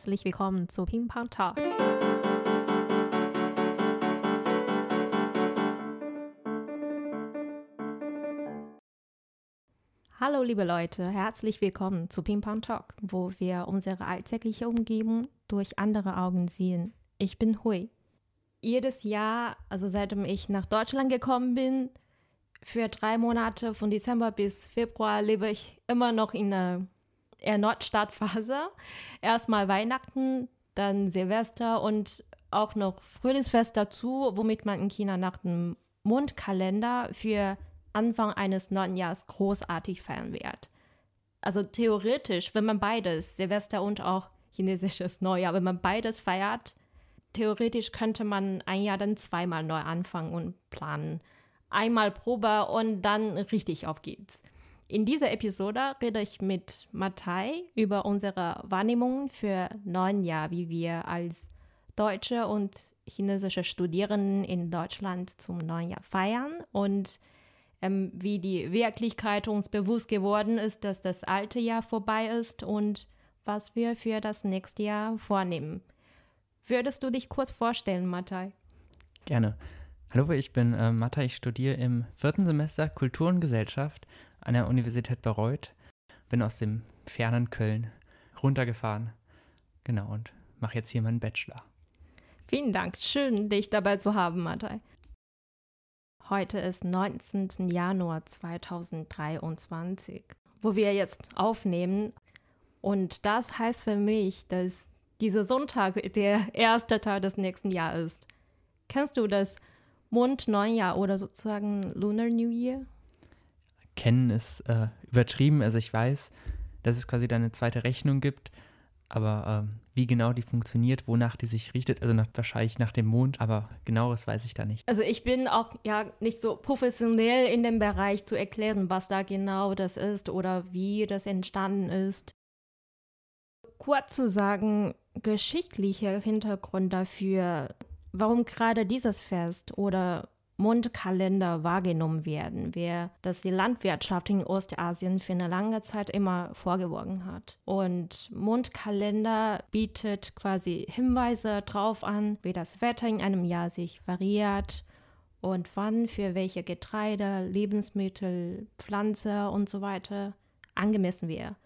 herzlich willkommen zu Ping Pong Talk. Hallo liebe Leute, herzlich willkommen zu Ping Pong Talk, wo wir unsere alltägliche Umgebung durch andere Augen sehen. Ich bin Hui. Jedes Jahr, also seitdem ich nach Deutschland gekommen bin, für drei Monate von Dezember bis Februar lebe ich immer noch in der erneut Startphase. Erstmal Weihnachten, dann Silvester und auch noch Frühlingsfest dazu, womit man in China nach dem Mondkalender für Anfang eines neuen Jahres großartig feiern wird. Also theoretisch, wenn man beides, Silvester und auch chinesisches Neujahr, wenn man beides feiert, theoretisch könnte man ein Jahr dann zweimal neu anfangen und planen. Einmal Probe und dann richtig auf geht's. In dieser Episode rede ich mit Matai über unsere Wahrnehmungen für neun Jahre, wie wir als deutsche und chinesische Studierenden in Deutschland zum neuen Jahr feiern und ähm, wie die Wirklichkeit uns bewusst geworden ist, dass das alte Jahr vorbei ist und was wir für das nächste Jahr vornehmen. Würdest du dich kurz vorstellen, Matai? Gerne. Hallo, ich bin äh, Matai, ich studiere im vierten Semester Kultur und Gesellschaft an der Universität Bayreuth. Bin aus dem fernen Köln runtergefahren. Genau, und mache jetzt hier meinen Bachelor. Vielen Dank. Schön, dich dabei zu haben, Matai. Heute ist 19. Januar 2023, wo wir jetzt aufnehmen. Und das heißt für mich, dass dieser Sonntag der erste Tag des nächsten Jahres ist. Kennst du das Mond-Neujahr oder sozusagen Lunar New Year? Kennen ist äh, übertrieben. Also ich weiß, dass es quasi dann eine zweite Rechnung gibt, aber ähm, wie genau die funktioniert, wonach die sich richtet, also nach, wahrscheinlich nach dem Mond, aber genaueres weiß ich da nicht. Also ich bin auch ja nicht so professionell in dem Bereich zu erklären, was da genau das ist oder wie das entstanden ist. Kurz zu sagen, geschichtlicher Hintergrund dafür, warum gerade dieses Fest oder Mondkalender wahrgenommen werden, wer das die Landwirtschaft in Ostasien für eine lange Zeit immer vorgeworfen hat. Und Mondkalender bietet quasi Hinweise darauf an, wie das Wetter in einem Jahr sich variiert und wann für welche Getreide, Lebensmittel, Pflanze und so weiter angemessen wäre.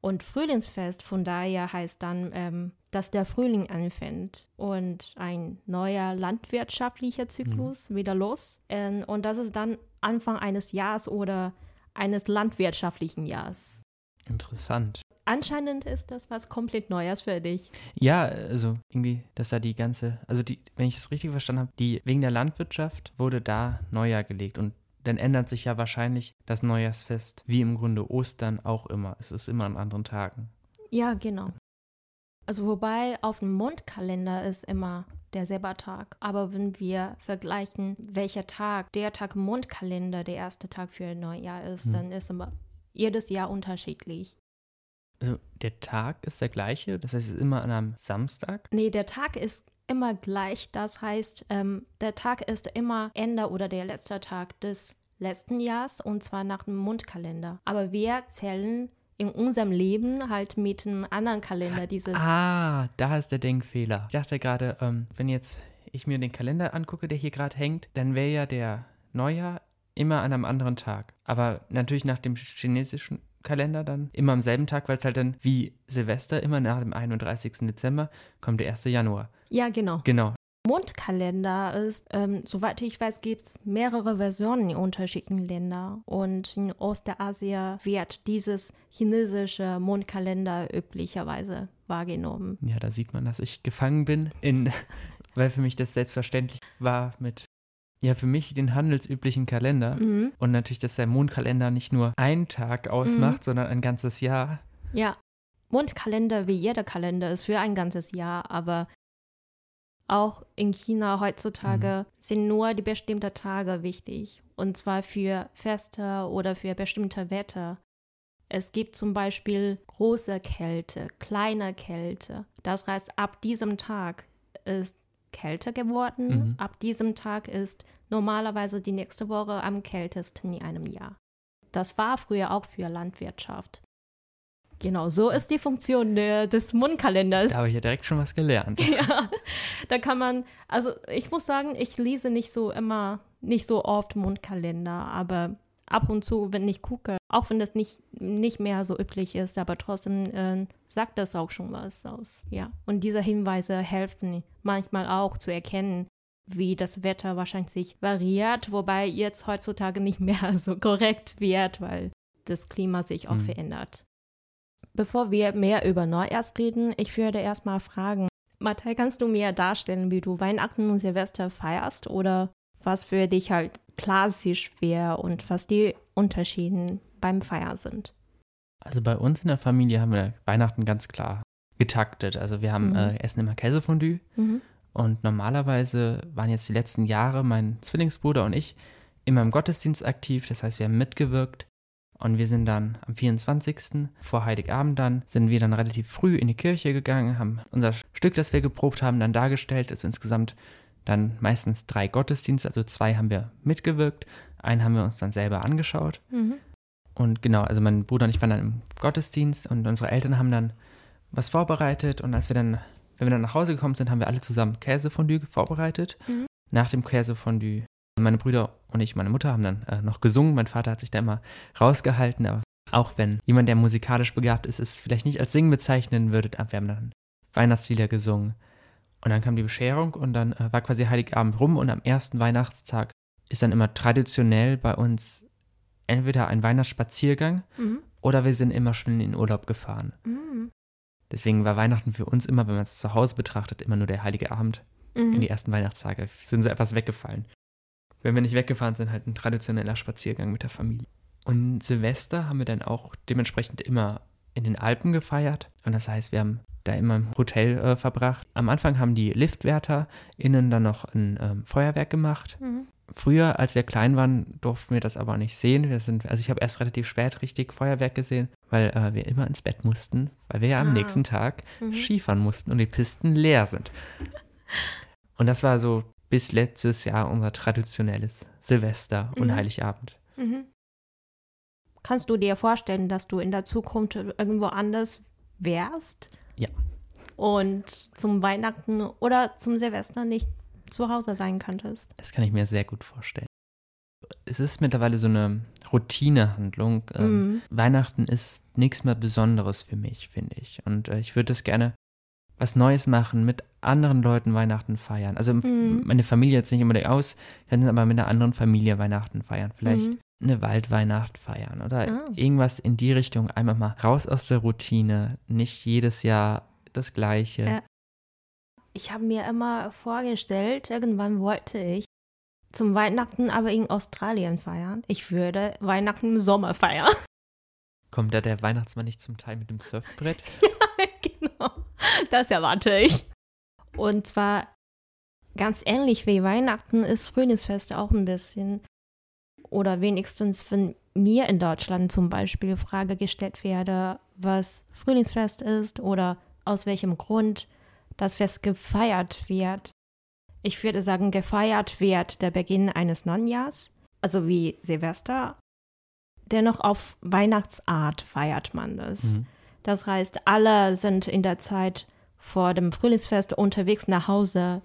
Und Frühlingsfest von daher heißt dann, ähm, dass der Frühling anfängt und ein neuer landwirtschaftlicher Zyklus mhm. wieder los. Ähm, und das ist dann Anfang eines Jahres oder eines landwirtschaftlichen Jahres. Interessant. Anscheinend ist das was komplett Neues für dich. Ja, also irgendwie, dass da die ganze, also die, wenn ich es richtig verstanden habe, die wegen der Landwirtschaft wurde da Neujahr gelegt und dann ändert sich ja wahrscheinlich das Neujahrsfest, wie im Grunde Ostern auch immer. Es ist immer an anderen Tagen. Ja, genau. Also wobei auf dem Mondkalender ist immer derselbe Tag. Aber wenn wir vergleichen, welcher Tag der Tag im Mondkalender der erste Tag für ein Neujahr ist, hm. dann ist immer jedes Jahr unterschiedlich. Also der Tag ist der gleiche, das heißt, es ist immer an einem Samstag? Nee, der Tag ist immer gleich. Das heißt, ähm, der Tag ist immer Ende oder der letzte Tag des letzten Jahres und zwar nach dem Mondkalender. Aber wir zählen in unserem Leben halt mit einem anderen Kalender dieses. Ah, da ist der Denkfehler. Ich dachte gerade, ähm, wenn jetzt ich mir den Kalender angucke, der hier gerade hängt, dann wäre ja der Neujahr immer an einem anderen Tag. Aber natürlich nach dem chinesischen Kalender dann immer am selben Tag, weil es halt dann wie Silvester immer nach dem 31. Dezember kommt der 1. Januar. Ja, genau. Genau. Mondkalender ist, ähm, soweit ich weiß, gibt es mehrere Versionen in unterschiedlichen Ländern. Und in Ostasien wird dieses chinesische Mondkalender üblicherweise wahrgenommen. Ja, da sieht man, dass ich gefangen bin, in, weil für mich das selbstverständlich war mit ja für mich den handelsüblichen Kalender. Mhm. Und natürlich, dass der Mondkalender nicht nur einen Tag ausmacht, mhm. sondern ein ganzes Jahr. Ja, Mondkalender wie jeder Kalender ist für ein ganzes Jahr, aber auch in China heutzutage mhm. sind nur die bestimmten Tage wichtig. Und zwar für Feste oder für bestimmte Wetter. Es gibt zum Beispiel große Kälte, kleine Kälte. Das heißt, ab diesem Tag ist kälter geworden. Mhm. Ab diesem Tag ist normalerweise die nächste Woche am kältesten in einem Jahr. Das war früher auch für Landwirtschaft. Genau, so ist die Funktion der, des Mundkalenders. Da habe ich ja direkt schon was gelernt. Ja, da kann man, also ich muss sagen, ich lese nicht so immer, nicht so oft Mundkalender, aber ab und zu, wenn ich gucke, auch wenn das nicht, nicht mehr so üblich ist, aber trotzdem äh, sagt das auch schon was aus. Ja, und diese Hinweise helfen manchmal auch zu erkennen, wie das Wetter wahrscheinlich sich variiert, wobei jetzt heutzutage nicht mehr so korrekt wird, weil das Klima sich auch mhm. verändert. Bevor wir mehr über Neujahrs reden, ich würde erstmal fragen, Matthäi, kannst du mir darstellen, wie du Weihnachten und Silvester feierst oder was für dich halt klassisch wäre und was die Unterschiede beim Feiern sind? Also bei uns in der Familie haben wir Weihnachten ganz klar getaktet. Also wir haben mhm. äh, essen immer Käsefondue mhm. und normalerweise waren jetzt die letzten Jahre mein Zwillingsbruder und ich immer im Gottesdienst aktiv. Das heißt, wir haben mitgewirkt und wir sind dann am 24. vor Heiligabend dann, sind wir dann relativ früh in die Kirche gegangen, haben unser Stück, das wir geprobt haben, dann dargestellt. Also insgesamt dann meistens drei Gottesdienste, also zwei haben wir mitgewirkt, einen haben wir uns dann selber angeschaut. Mhm. Und genau, also mein Bruder und ich waren dann im Gottesdienst und unsere Eltern haben dann was vorbereitet und als wir dann, wenn wir dann nach Hause gekommen sind, haben wir alle zusammen Käsefondue vorbereitet. Mhm. Nach dem Käsefondue meine Brüder und ich, meine Mutter, haben dann äh, noch gesungen. Mein Vater hat sich da immer rausgehalten, aber auch wenn jemand, der musikalisch begabt ist, es vielleicht nicht als Singen bezeichnen würde, wir haben dann Weihnachtslieder gesungen. Und dann kam die Bescherung und dann äh, war quasi Heiligabend rum und am ersten Weihnachtstag ist dann immer traditionell bei uns entweder ein Weihnachtsspaziergang mhm. oder wir sind immer schon in den Urlaub gefahren. Mhm. Deswegen war Weihnachten für uns immer, wenn man es zu Hause betrachtet, immer nur der heilige Abend. Mhm. In die ersten Weihnachtstage sind so etwas weggefallen wenn wir nicht weggefahren sind, halt ein traditioneller Spaziergang mit der Familie. Und Silvester haben wir dann auch dementsprechend immer in den Alpen gefeiert. Und das heißt, wir haben da immer im Hotel äh, verbracht. Am Anfang haben die Liftwärter innen dann noch ein ähm, Feuerwerk gemacht. Mhm. Früher, als wir klein waren, durften wir das aber nicht sehen. Wir sind, also ich habe erst relativ spät richtig Feuerwerk gesehen, weil äh, wir immer ins Bett mussten, weil wir ja am ah. nächsten Tag mhm. Skifahren mussten und die Pisten leer sind. Und das war so bis letztes Jahr unser traditionelles Silvester und mhm. Heiligabend. Mhm. Kannst du dir vorstellen, dass du in der Zukunft irgendwo anders wärst? Ja. Und zum Weihnachten oder zum Silvester nicht zu Hause sein könntest? Das kann ich mir sehr gut vorstellen. Es ist mittlerweile so eine Routinehandlung. Ähm, mhm. Weihnachten ist nichts mehr Besonderes für mich, finde ich. Und äh, ich würde es gerne was Neues machen, mit anderen Leuten Weihnachten feiern. Also mhm. meine Familie jetzt nicht unbedingt aus, können aber mit einer anderen Familie Weihnachten feiern. Vielleicht mhm. eine Waldweihnacht feiern oder ah. irgendwas in die Richtung. Einmal mal raus aus der Routine, nicht jedes Jahr das Gleiche. Ja. Ich habe mir immer vorgestellt, irgendwann wollte ich zum Weihnachten aber in Australien feiern. Ich würde Weihnachten im Sommer feiern. Kommt da der Weihnachtsmann nicht zum Teil mit dem Surfbrett? ja. Das erwarte ich. Und zwar ganz ähnlich wie Weihnachten ist Frühlingsfest auch ein bisschen. Oder wenigstens, wenn mir in Deutschland zum Beispiel Frage gestellt werde, was Frühlingsfest ist oder aus welchem Grund das Fest gefeiert wird. Ich würde sagen, gefeiert wird der Beginn eines Neujahrs, also wie Silvester. Dennoch auf Weihnachtsart feiert man das. Mhm. Das heißt, alle sind in der Zeit vor dem Frühlingsfest unterwegs nach Hause.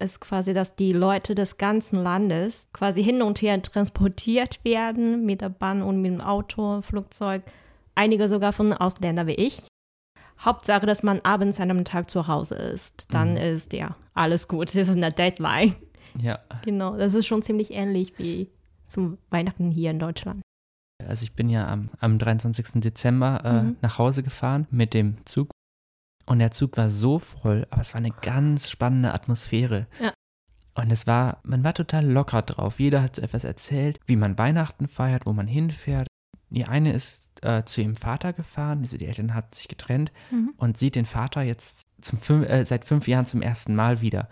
Ist quasi, dass die Leute des ganzen Landes quasi hin und her transportiert werden mit der Bahn und mit dem Auto, Flugzeug. Einige sogar von Ausländern wie ich. Hauptsache, dass man abends an einem Tag zu Hause ist. Dann mhm. ist ja alles gut. Das ist eine Deadline. Ja. Genau, das ist schon ziemlich ähnlich wie zum Weihnachten hier in Deutschland. Also ich bin ja am, am 23. Dezember äh, mhm. nach Hause gefahren mit dem Zug und der Zug war so voll, aber es war eine ganz spannende Atmosphäre. Ja. Und es war, man war total locker drauf. Jeder hat so etwas erzählt, wie man Weihnachten feiert, wo man hinfährt. Die eine ist äh, zu ihrem Vater gefahren, also die Eltern hatten sich getrennt mhm. und sieht den Vater jetzt zum fünf, äh, seit fünf Jahren zum ersten Mal wieder.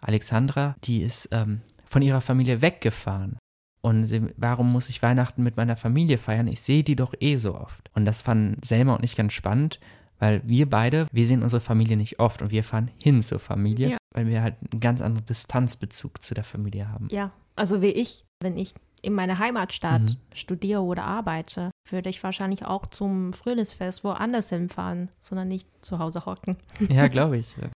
Alexandra, die ist ähm, von ihrer Familie weggefahren. Und sie, warum muss ich Weihnachten mit meiner Familie feiern? Ich sehe die doch eh so oft. Und das fanden Selma und ich ganz spannend, weil wir beide, wir sehen unsere Familie nicht oft und wir fahren hin zur Familie, ja. weil wir halt einen ganz anderen Distanzbezug zu der Familie haben. Ja, also wie ich, wenn ich in meiner Heimatstadt mhm. studiere oder arbeite, würde ich wahrscheinlich auch zum Frühlingsfest woanders hinfahren, sondern nicht zu Hause hocken. Ja, glaube ich. Ja.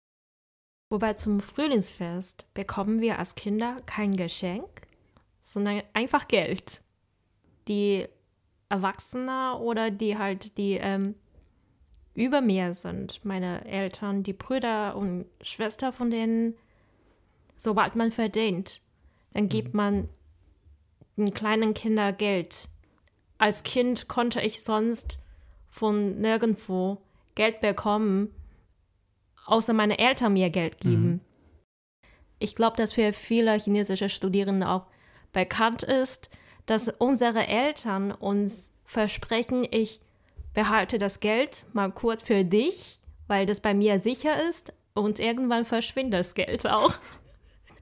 Wobei zum Frühlingsfest bekommen wir als Kinder kein Geschenk, sondern einfach Geld. Die Erwachsenen oder die halt die ähm, über mir sind, meine Eltern, die Brüder und Schwester von denen, sobald man verdient, dann gibt man den kleinen Kindern Geld. Als Kind konnte ich sonst von nirgendwo Geld bekommen, außer meine Eltern mir Geld geben. Mhm. Ich glaube, dass für viele chinesische Studierende auch bekannt ist, dass unsere Eltern uns versprechen, ich behalte das Geld mal kurz für dich, weil das bei mir sicher ist und irgendwann verschwindet das Geld auch.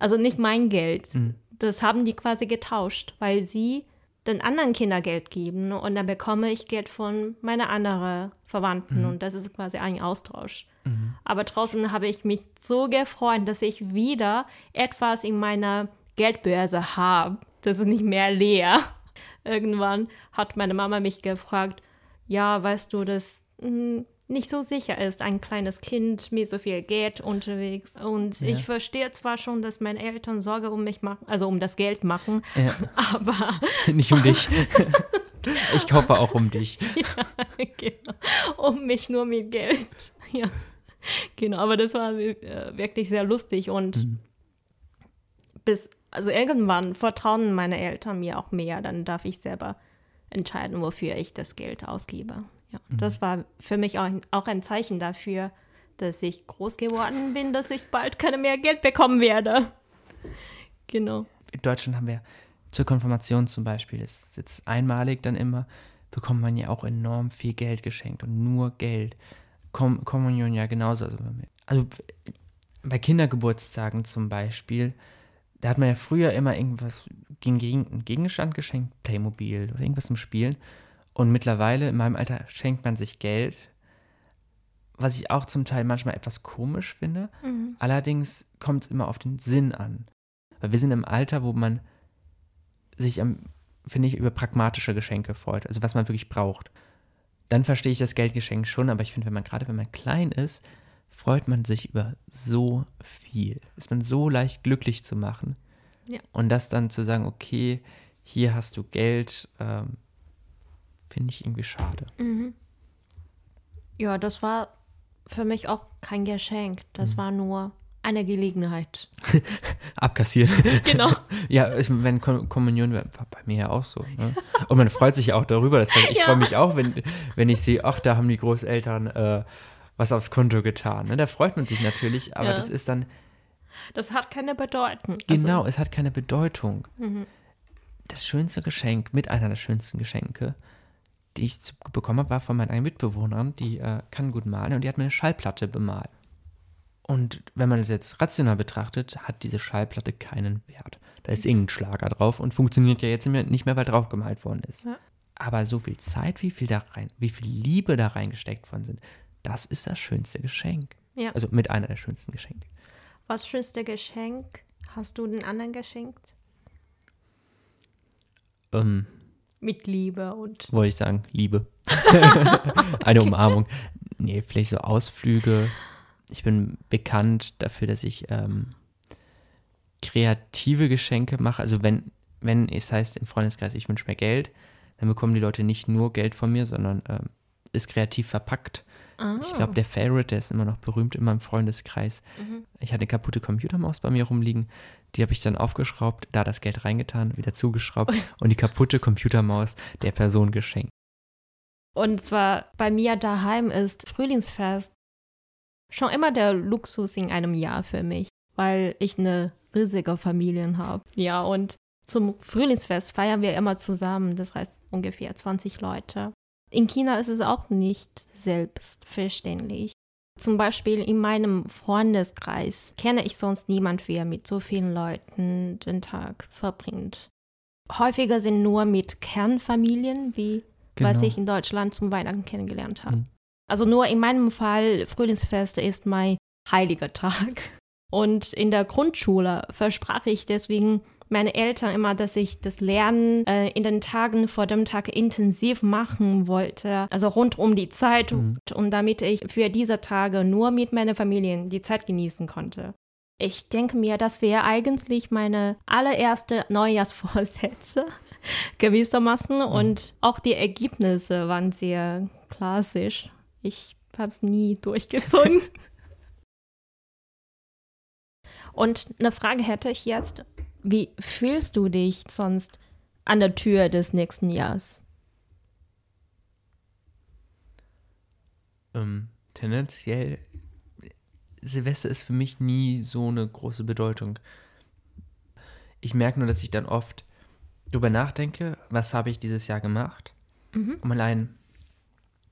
Also nicht mein Geld. Mhm. Das haben die quasi getauscht, weil sie den anderen Kindern Geld geben und dann bekomme ich Geld von meiner anderen Verwandten mhm. und das ist quasi ein Austausch. Mhm. Aber trotzdem habe ich mich so gefreut, dass ich wieder etwas in meiner Geldbörse habe. Das ist nicht mehr leer. Irgendwann hat meine Mama mich gefragt, ja, weißt du, dass mh, hm, nicht so sicher ist, ein kleines Kind mit so viel Geld unterwegs. Und ja. ich verstehe zwar schon, dass meine Eltern Sorge um mich machen, also um das Geld machen, ja. aber. Nicht um dich. ich kaufe auch um dich. Ja, genau. Um mich nur mit Geld. Ja. Genau, aber das war äh, wirklich sehr lustig und mhm. bis, also irgendwann vertrauen meine Eltern mir auch mehr, dann darf ich selber entscheiden, wofür ich das Geld ausgebe. Ja, mhm. das war für mich auch, auch ein Zeichen dafür, dass ich groß geworden bin, dass ich bald keine mehr Geld bekommen werde. Genau. In Deutschland haben wir zur Konfirmation zum Beispiel, das ist jetzt einmalig dann immer, bekommt man ja auch enorm viel Geld geschenkt und nur Geld. Kom Kommunion ja genauso. Also, also bei Kindergeburtstagen zum Beispiel, da hat man ja früher immer irgendwas gegen, gegen einen Gegenstand geschenkt, Playmobil oder irgendwas zum Spielen. Und mittlerweile, in meinem Alter, schenkt man sich Geld, was ich auch zum Teil manchmal etwas komisch finde. Mhm. Allerdings kommt es immer auf den Sinn an. Weil wir sind im Alter, wo man sich, finde ich, über pragmatische Geschenke freut, also was man wirklich braucht dann verstehe ich das Geldgeschenk schon, aber ich finde, wenn man gerade wenn man klein ist, freut man sich über so viel. Ist man so leicht glücklich zu machen. Ja. Und das dann zu sagen, okay, hier hast du Geld, ähm, finde ich irgendwie schade. Mhm. Ja, das war für mich auch kein Geschenk. Das mhm. war nur eine Gelegenheit. Abkassieren. Genau. ja, ich, wenn Kommunion war bei mir ja auch so. Ne? Und man freut sich auch darüber. Das ich ja. freue mich auch, wenn, wenn ich sehe, ach, da haben die Großeltern äh, was aufs Konto getan. Ne? Da freut man sich natürlich, aber ja. das ist dann. Das hat keine Bedeutung. Genau, also, es hat keine Bedeutung. Mhm. Das schönste Geschenk, mit einer der schönsten Geschenke, die ich bekommen habe, war von meinen Mitbewohnern, die äh, kann gut malen und die hat mir eine Schallplatte bemalt. Und wenn man es jetzt rational betrachtet, hat diese Schallplatte keinen Wert. Da ist irgendein Schlager drauf und funktioniert ja jetzt nicht mehr, weil drauf gemalt worden ist. Ja. Aber so viel Zeit, wie viel da rein, wie viel Liebe da reingesteckt worden sind, das ist das schönste Geschenk. Ja. Also mit einer der schönsten Geschenke. Was schönste Geschenk hast du den anderen geschenkt? Ähm, mit Liebe und. Wollte ich sagen, Liebe. Eine Umarmung. Nee, vielleicht so Ausflüge ich bin bekannt dafür, dass ich ähm, kreative Geschenke mache. Also wenn, wenn es heißt im Freundeskreis, ich wünsche mir Geld, dann bekommen die Leute nicht nur Geld von mir, sondern ähm, ist kreativ verpackt. Ich glaube, der Favorite, der ist immer noch berühmt in meinem Freundeskreis. Mhm. Ich hatte eine kaputte Computermaus bei mir rumliegen. Die habe ich dann aufgeschraubt, da das Geld reingetan, wieder zugeschraubt und die kaputte Computermaus der Person geschenkt. Und zwar bei mir daheim ist Frühlingsfest schon immer der Luxus in einem Jahr für mich, weil ich eine riesige Familie habe. Ja, und zum Frühlingsfest feiern wir immer zusammen, das heißt ungefähr 20 Leute. In China ist es auch nicht selbstverständlich. Zum Beispiel in meinem Freundeskreis kenne ich sonst niemand, wer mit so vielen Leuten den Tag verbringt. Häufiger sind nur mit Kernfamilien, wie genau. was ich in Deutschland zum Weihnachten kennengelernt habe. Mhm. Also nur in meinem Fall, Frühlingsfest ist mein heiliger Tag. Und in der Grundschule versprach ich deswegen meine Eltern immer, dass ich das Lernen äh, in den Tagen vor dem Tag intensiv machen wollte, also rund um die Zeit mhm. und damit ich für diese Tage nur mit meiner Familie die Zeit genießen konnte. Ich denke mir, das wäre eigentlich meine allererste Neujahrsvorsätze gewissermaßen mhm. und auch die Ergebnisse waren sehr klassisch. Ich habe es nie durchgezogen. und eine Frage hätte ich jetzt, wie fühlst du dich sonst an der Tür des nächsten Jahres? Ähm, tendenziell, Silvester ist für mich nie so eine große Bedeutung. Ich merke nur, dass ich dann oft darüber nachdenke, was habe ich dieses Jahr gemacht, mhm. um allein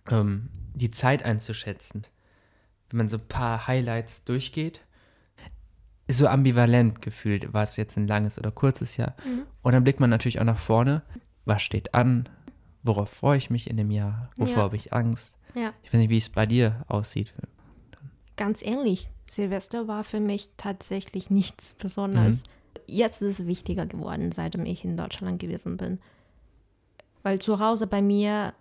ähm, die Zeit einzuschätzen. Wenn man so ein paar Highlights durchgeht ist so ambivalent gefühlt, war es jetzt ein langes oder kurzes Jahr. Mhm. Und dann blickt man natürlich auch nach vorne. Was steht an? Worauf freue ich mich in dem Jahr? Wovor ja. habe ich Angst? Ja. Ich weiß nicht, wie es bei dir aussieht. Ganz ähnlich. Silvester war für mich tatsächlich nichts Besonderes. Mhm. Jetzt ist es wichtiger geworden, seitdem ich in Deutschland gewesen bin. Weil zu Hause bei mir,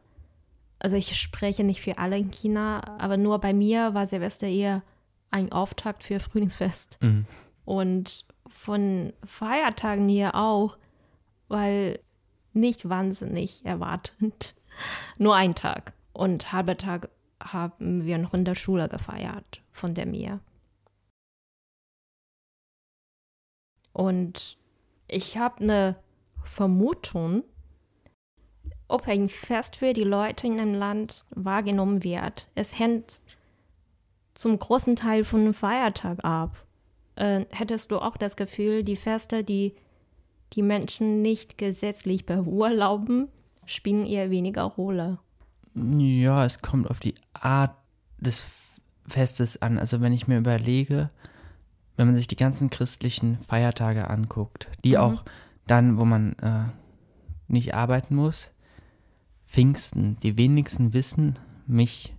also ich spreche nicht für alle in China, aber nur bei mir war Silvester eher ein Auftakt für Frühlingsfest. Mhm. Und von Feiertagen hier auch, weil nicht wahnsinnig erwartend. Nur ein Tag. Und halber Tag haben wir noch in der Schule gefeiert, von der mir. Und ich habe eine Vermutung, ob ein Fest für die Leute in einem Land wahrgenommen wird. Es hängt zum großen Teil von einem Feiertag ab. Äh, hättest du auch das Gefühl, die Feste, die die Menschen nicht gesetzlich beurlauben, spielen eher weniger Rolle? Ja, es kommt auf die Art des Festes an. Also wenn ich mir überlege, wenn man sich die ganzen christlichen Feiertage anguckt, die mhm. auch dann, wo man äh, nicht arbeiten muss, Pfingsten, die wenigsten wissen, mich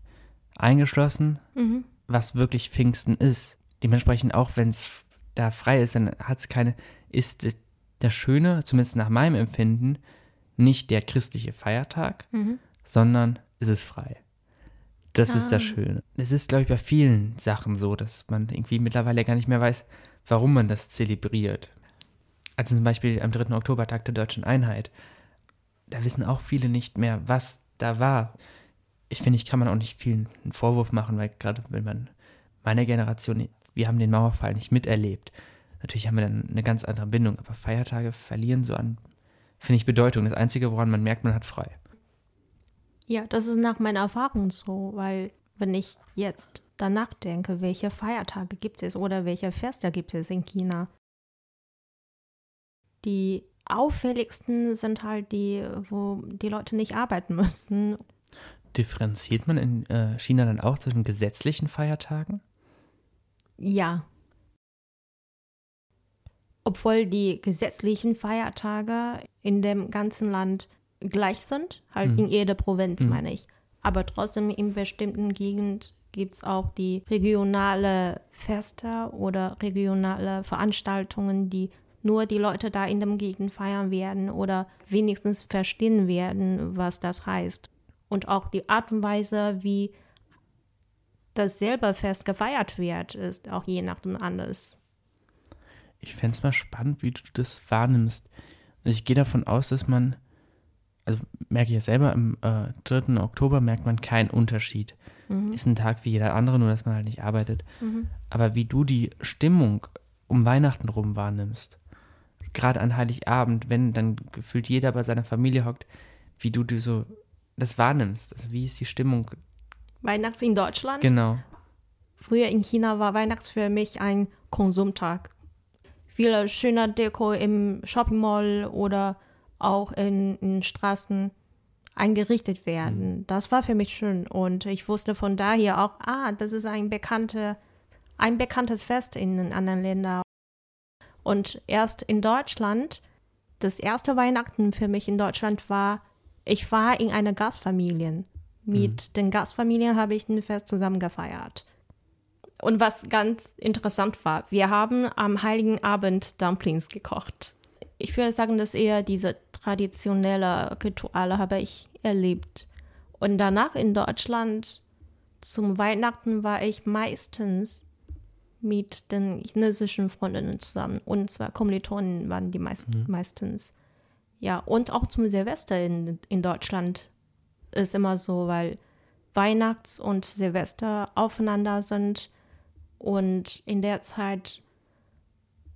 eingeschlossen, mhm was wirklich Pfingsten ist. Dementsprechend, auch wenn es da frei ist, dann hat es keine, ist das Schöne, zumindest nach meinem Empfinden, nicht der christliche Feiertag, mhm. sondern es ist frei. Das ah. ist das ah. Schöne. Es ist, glaube ich, bei vielen Sachen so, dass man irgendwie mittlerweile gar nicht mehr weiß, warum man das zelebriert. Also zum Beispiel am 3. Oktobertag der Deutschen Einheit. Da wissen auch viele nicht mehr, was da war ich finde, ich kann man auch nicht viel einen Vorwurf machen, weil gerade wenn man meine Generation, wir haben den Mauerfall nicht miterlebt. Natürlich haben wir dann eine ganz andere Bindung, aber Feiertage verlieren so an, finde ich, Bedeutung. Das Einzige, woran man merkt, man hat frei. Ja, das ist nach meiner Erfahrung so, weil wenn ich jetzt danach denke, welche Feiertage gibt es oder welche Feste gibt es in China, die auffälligsten sind halt die, wo die Leute nicht arbeiten müssen differenziert man in äh, China dann auch zwischen gesetzlichen Feiertagen? Ja. Obwohl die gesetzlichen Feiertage in dem ganzen Land gleich sind, halt mhm. in jeder Provinz, mhm. meine ich. Aber trotzdem in bestimmten Gegenden gibt es auch die regionale Feste oder regionale Veranstaltungen, die nur die Leute da in dem Gegend feiern werden oder wenigstens verstehen werden, was das heißt und auch die Art und Weise, wie das selber Fest gefeiert wird, ist auch je nachdem anders. Ich fände es mal spannend, wie du das wahrnimmst. Ich gehe davon aus, dass man, also merke ich ja selber, am äh, 3. Oktober merkt man keinen Unterschied. Mhm. Ist ein Tag wie jeder andere, nur dass man halt nicht arbeitet. Mhm. Aber wie du die Stimmung um Weihnachten rum wahrnimmst, gerade an Heiligabend, wenn dann gefühlt jeder bei seiner Familie hockt, wie du dir so das wahrnimmst. Also wie ist die Stimmung? Weihnachts in Deutschland? Genau. Früher in China war Weihnachts für mich ein Konsumtag. Viele schöne Deko im Shopping Mall oder auch in, in Straßen eingerichtet werden. Mhm. Das war für mich schön und ich wusste von daher auch, ah, das ist ein bekannte, ein bekanntes Fest in anderen Ländern. Und erst in Deutschland, das erste Weihnachten für mich in Deutschland war ich war in einer Gastfamilie. Mit mhm. den Gastfamilien habe ich ein Fest zusammen gefeiert. Und was ganz interessant war, wir haben am Heiligen Abend Dumplings gekocht. Ich würde sagen, dass eher diese traditionelle Rituale habe ich erlebt. Und danach in Deutschland zum Weihnachten war ich meistens mit den chinesischen Freundinnen zusammen. Und zwar Kommilitonen waren die meist, mhm. meistens. Ja, und auch zum Silvester in, in Deutschland ist immer so, weil Weihnachts- und Silvester aufeinander sind. Und in der Zeit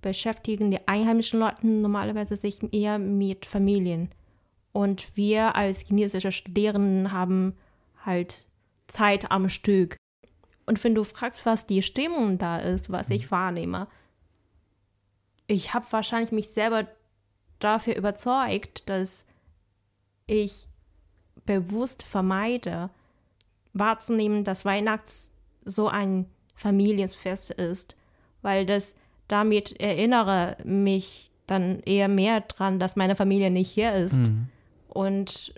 beschäftigen die einheimischen Leute normalerweise sich eher mit Familien. Und wir als chinesische Studierenden haben halt Zeit am Stück. Und wenn du fragst, was die Stimmung da ist, was ich mhm. wahrnehme, ich habe wahrscheinlich mich selber dafür überzeugt, dass ich bewusst vermeide, wahrzunehmen, dass Weihnachts so ein Familienfest ist, weil das damit erinnere mich dann eher mehr dran, dass meine Familie nicht hier ist. Mhm. Und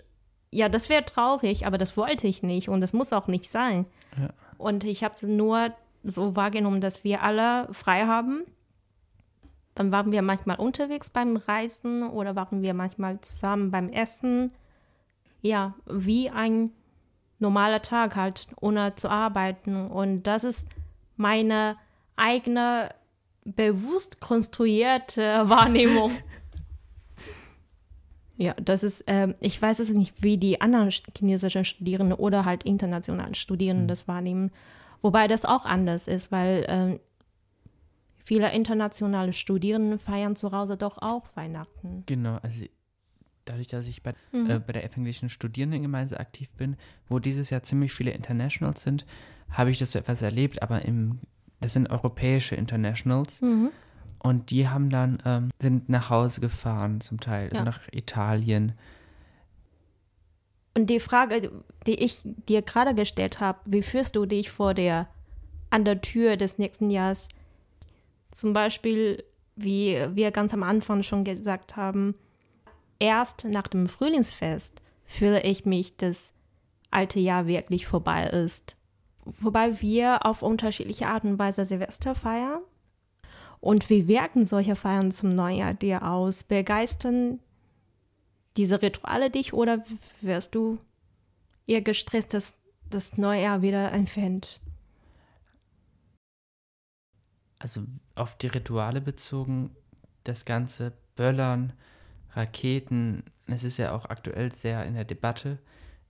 ja, das wäre traurig, aber das wollte ich nicht und das muss auch nicht sein. Ja. Und ich habe nur so wahrgenommen, dass wir alle frei haben. Dann waren wir manchmal unterwegs beim Reisen oder waren wir manchmal zusammen beim Essen. Ja, wie ein normaler Tag halt, ohne zu arbeiten. Und das ist meine eigene bewusst konstruierte Wahrnehmung. ja, das ist, äh, ich weiß es nicht, wie die anderen chinesischen Studierenden oder halt internationalen Studierenden mhm. das wahrnehmen. Wobei das auch anders ist, weil äh, viele internationale Studierende feiern zu Hause doch auch Weihnachten. Genau, also dadurch, dass ich bei, mhm. äh, bei der evangelischen Studierendengemeinde aktiv bin, wo dieses Jahr ziemlich viele Internationals sind, habe ich das so etwas erlebt, aber im das sind europäische Internationals. Mhm. Und die haben dann, ähm, sind nach Hause gefahren zum Teil, also ja. nach Italien. Und die Frage, die ich dir gerade gestellt habe, wie führst du dich vor der, an der Tür des nächsten Jahres? Zum Beispiel, wie wir ganz am Anfang schon gesagt haben, erst nach dem Frühlingsfest fühle ich mich, dass alte Jahr wirklich vorbei ist wobei wir auf unterschiedliche Art und Weise Silvester feiern. Und wie wirken solche Feiern zum Neujahr dir aus? Begeistern diese Rituale dich oder wirst du eher gestresst, dass das Neujahr wieder empfängt? Also auf die Rituale bezogen, das ganze Böllern, Raketen, es ist ja auch aktuell sehr in der Debatte.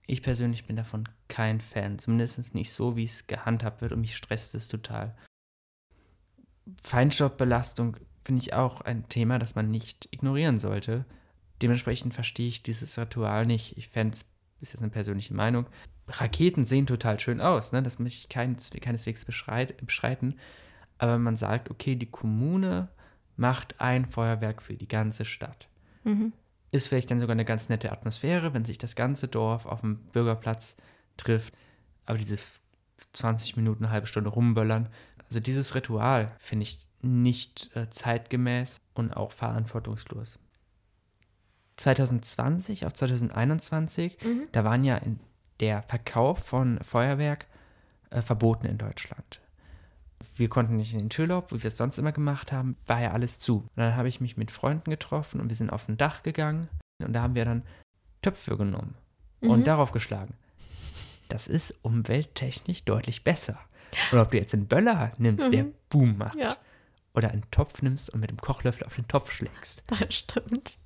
Ich persönlich bin davon kein Fan, zumindest nicht so, wie es gehandhabt wird und mich stresst es total. Feinstaubbelastung finde ich auch ein Thema, das man nicht ignorieren sollte. Dementsprechend verstehe ich dieses Ritual nicht. Ich fände es, ist jetzt eine persönliche Meinung, Raketen sehen total schön aus, ne? das möchte ich keines, keineswegs beschreiten. Aber man sagt, okay, die Kommune macht ein Feuerwerk für die ganze Stadt. Mhm ist vielleicht dann sogar eine ganz nette Atmosphäre, wenn sich das ganze Dorf auf dem Bürgerplatz trifft. Aber dieses 20 Minuten, eine halbe Stunde rumböllern, also dieses Ritual finde ich nicht äh, zeitgemäß und auch verantwortungslos. 2020 auf 2021, mhm. da waren ja der Verkauf von Feuerwerk äh, verboten in Deutschland wir konnten nicht in den Chillurlaub, wie wir es sonst immer gemacht haben, war ja alles zu. Und dann habe ich mich mit Freunden getroffen und wir sind auf ein Dach gegangen und da haben wir dann Töpfe genommen mhm. und darauf geschlagen. Das ist umwelttechnisch deutlich besser. Und ob du jetzt einen Böller nimmst, mhm. der Boom macht, ja. oder einen Topf nimmst und mit dem Kochlöffel auf den Topf schlägst. Das stimmt.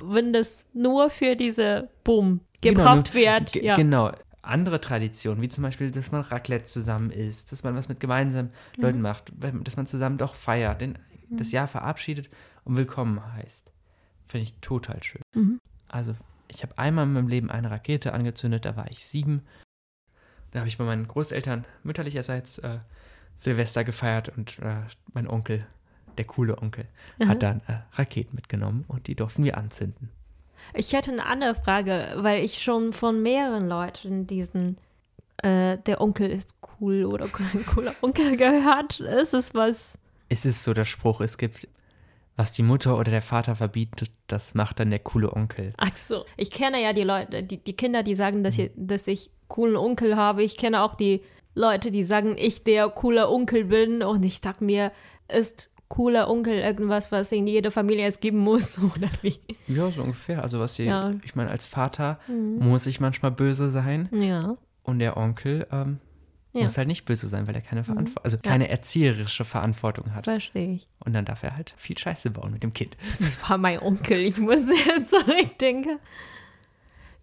Wenn das nur für diese Boom genau, gebraucht genau, wird. Ja. Genau, andere Traditionen, wie zum Beispiel, dass man Raclette zusammen isst, dass man was mit gemeinsamen mhm. Leuten macht, dass man zusammen doch feiert, den, mhm. das Jahr verabschiedet und willkommen heißt. Finde ich total schön. Mhm. Also, ich habe einmal in meinem Leben eine Rakete angezündet, da war ich sieben. Da habe ich bei meinen Großeltern mütterlicherseits äh, Silvester gefeiert und äh, mein Onkel, der coole Onkel, hat dann äh, Raketen mitgenommen und die durften wir anzünden. Ich hätte eine andere Frage, weil ich schon von mehreren Leuten diesen äh, der Onkel ist cool oder ein cooler Onkel gehört. Ist es was? Es ist so der Spruch, es gibt, was die Mutter oder der Vater verbietet, das macht dann der coole Onkel. Ach so. Ich kenne ja die Leute, die, die Kinder, die sagen, dass, ich, dass ich coolen Onkel habe. Ich kenne auch die Leute, die sagen, ich der coole Onkel bin. Und ich dachte mir, ist cooler Onkel irgendwas, was in jeder Familie es geben muss, oder wie? Ja, so ungefähr. Also was sie, Ja. ich meine, als Vater Mhm. muss ich manchmal böse sein Ja. und der Onkel ähm, Ja. muss halt nicht böse sein, weil er keine Verantwortung, also Ja. keine erzieherische Verantwortung hat. Verstehe ich. Und dann darf er halt viel Scheiße bauen mit dem Kind. Wie war mein Onkel? Ich muss jetzt zurückdenken.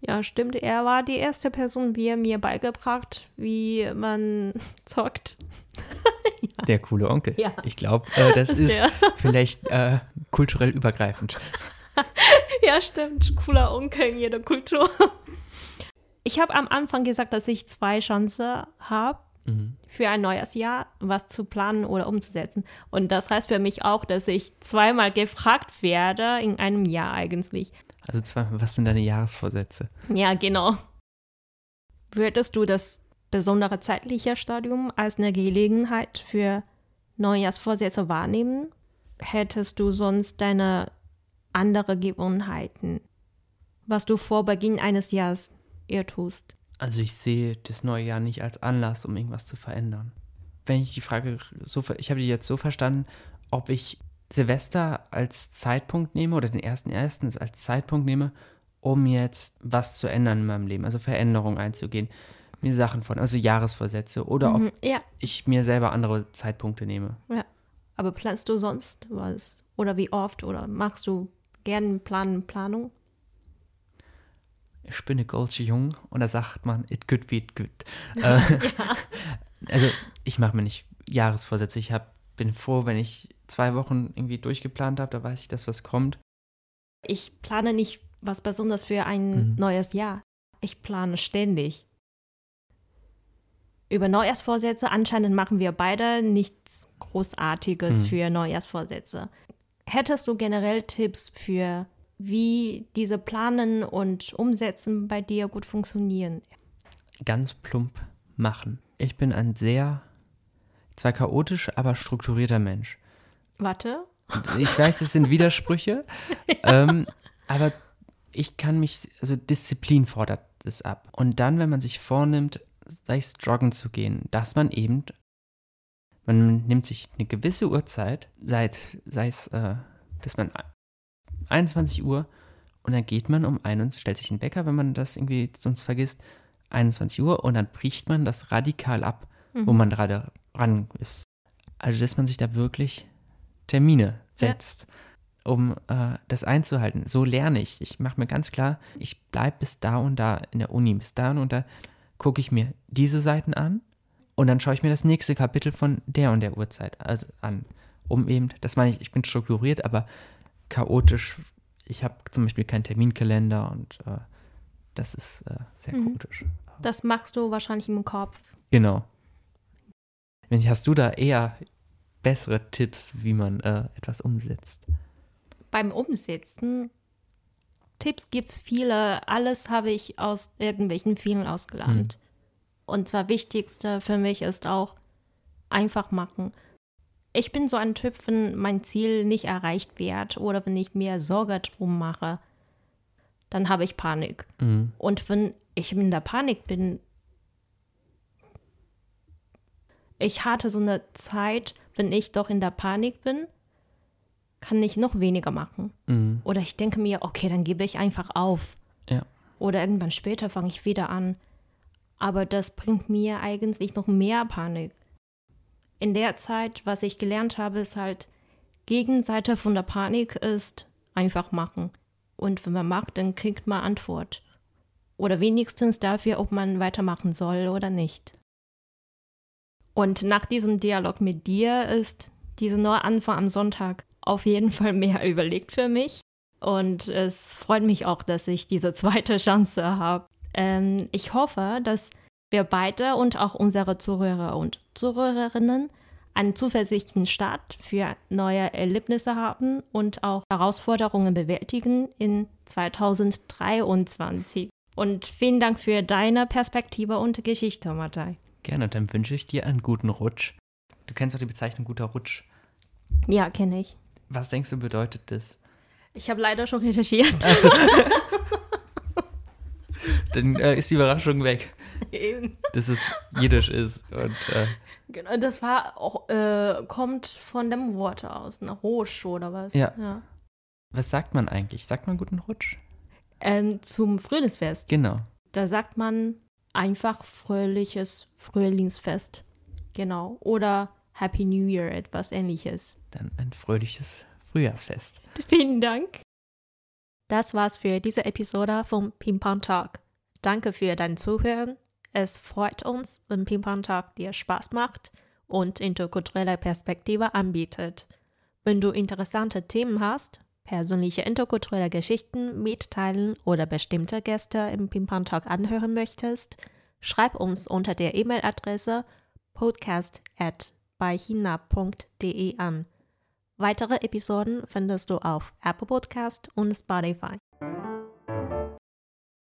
Ja, stimmt. Er war die erste Person, wie er mir beigebracht, wie man zockt. Der coole Onkel. Ja. Ich glaube, äh, das Das ist der. vielleicht äh, kulturell übergreifend. Ja, stimmt. Cooler Onkel in jeder Kultur. Ich habe am Anfang gesagt, dass ich zwei Chancen habe, Mhm. für ein neues Jahr was zu planen oder umzusetzen. Und das heißt für mich auch, dass ich zweimal gefragt werde in einem Jahr eigentlich. Also zwar, was sind deine Jahresvorsätze? Ja, genau. Würdest du das besondere zeitliche Stadium als eine Gelegenheit für Neujahrsvorsätze wahrnehmen? Hättest du sonst deine andere Gewohnheiten, was du vor Beginn eines Jahres eher tust? Also ich sehe das neue Jahr nicht als Anlass, um irgendwas zu verändern. Wenn ich die Frage so, ich habe die jetzt so verstanden, ob ich Silvester als Zeitpunkt nehme oder den ersten ersten als Zeitpunkt nehme, um jetzt was zu ändern in meinem Leben, also Veränderungen einzugehen, mir Sachen von, also Jahresvorsätze oder ob Mhm, ja, ich mir selber andere Zeitpunkte nehme. aber planst du sonst was? Oder wie oft? Oder machst du gerne Plan Planung? ich bin ein Goldsche Jung und da sagt man, it could be it good. Äh, Also ich mache mir nicht Jahresvorsätze. Ich hab, bin froh, wenn ich zwei Wochen irgendwie durchgeplant habe, da weiß ich, dass was kommt. Ich plane nicht was Besonderes für ein Mhm. neues Jahr. Ich plane ständig. Über Neujahrsvorsätze, anscheinend machen wir beide nichts Großartiges Mhm. für Neujahrsvorsätze. Hättest du generell Tipps für, wie diese Planen und Umsetzen bei dir gut funktionieren? Ganz plump machen. Ich bin ein sehr, zwar chaotisch, aber strukturierter Mensch. Warte. Ich weiß, es sind Widersprüche, ähm, aber ich kann mich, also Disziplin fordert es ab. Und dann, wenn man sich vornimmt, sei es joggen zu gehen, dass man eben, man nimmt sich eine gewisse Uhrzeit, seit, sei es, äh, dass man 21 Uhr und dann geht man um 21, stellt sich einen Wecker, wenn man das irgendwie sonst vergisst, 21 Uhr und dann bricht man das radikal ab, wo Mhm. man gerade ran ist. Also, dass man sich da wirklich Termine setzt, um äh, das einzuhalten. So lerne ich. Ich mache mir ganz klar, ich bleibe bis da und da in der Uni, bis da und da gucke ich mir diese Seiten an und dann schaue ich mir das nächste Kapitel von der und der Uhrzeit also an, um eben, das meine ich, ich bin strukturiert, aber chaotisch. Ich habe zum Beispiel keinen Terminkalender und äh, das ist äh, sehr Mhm. chaotisch. Das machst du wahrscheinlich im Kopf. Genau. Hast du da eher bessere Tipps, wie man äh, etwas umsetzt? beim Umsetzen, Tipps gibt's viele. Alles habe ich aus irgendwelchen Filmen ausgelernt. Und zwar wichtigste für mich ist auch einfach machen. Ich bin so ein Typ, wenn mein Ziel nicht erreicht wird oder wenn ich mir Sorge drum mache, dann habe ich Panik. Mhm. Und wenn ich in der Panik bin, ich hatte so eine Zeit, wenn ich doch in der Panik bin, kann ich noch weniger machen. Mhm. Oder ich denke mir, okay, dann gebe ich einfach auf. Ja. Oder irgendwann später fange ich wieder an. Aber das bringt mir eigentlich noch mehr Panik. In der Zeit, was ich gelernt habe, ist halt, Gegenseite von der Panik ist einfach machen. Und wenn man macht, dann kriegt man Antwort. Oder wenigstens dafür, ob man weitermachen soll oder nicht. Und nach diesem Dialog mit dir ist dieser Neuanfang am Sonntag auf jeden Fall mehr überlegt für mich. Und es freut mich auch, dass ich diese zweite Chance habe. Ähm, ich hoffe, dass wir beide und auch unsere Zuhörer und Zuhörerinnen einen zuversichtlichen Start für neue Erlebnisse haben und auch Herausforderungen bewältigen in 2023. Und vielen Dank für deine Perspektive und Geschichte, Matthai. Gerne, dann wünsche ich dir einen guten Rutsch. Du kennst doch die Bezeichnung guter Rutsch. Ja, kenne ich. Was denkst du, bedeutet das? Ich habe leider schon recherchiert. Also, dann äh, ist die Überraschung weg, Eben. dass es Jiddisch ist. Und äh, Genau, das war auch, äh, kommt von dem Wort aus, ne? Rosch oder was? Ja. ja. was sagt man eigentlich? Sagt man guten Rutsch? Ähm, zum Frühlingsfest. Genau. Da sagt man einfach fröhliches Frühlingsfest. Genau. Oder Happy New Year, etwas ähnliches. Dann ein fröhliches Frühjahrsfest. Vielen Dank. Das war's für diese Episode vom Ping-Pong Talk. Danke für dein Zuhören. Es freut uns, wenn Ping-Pong Talk dir Spaß macht und interkulturelle Perspektive anbietet. Wenn du interessante Themen hast, persönliche interkulturelle Geschichten mitteilen oder bestimmte Gäste im Ping-Pong Talk anhören möchtest, schreib uns unter der E-Mail-Adresse podcast@beihina.de an. Weitere Episoden findest du auf Apple Podcast und Spotify.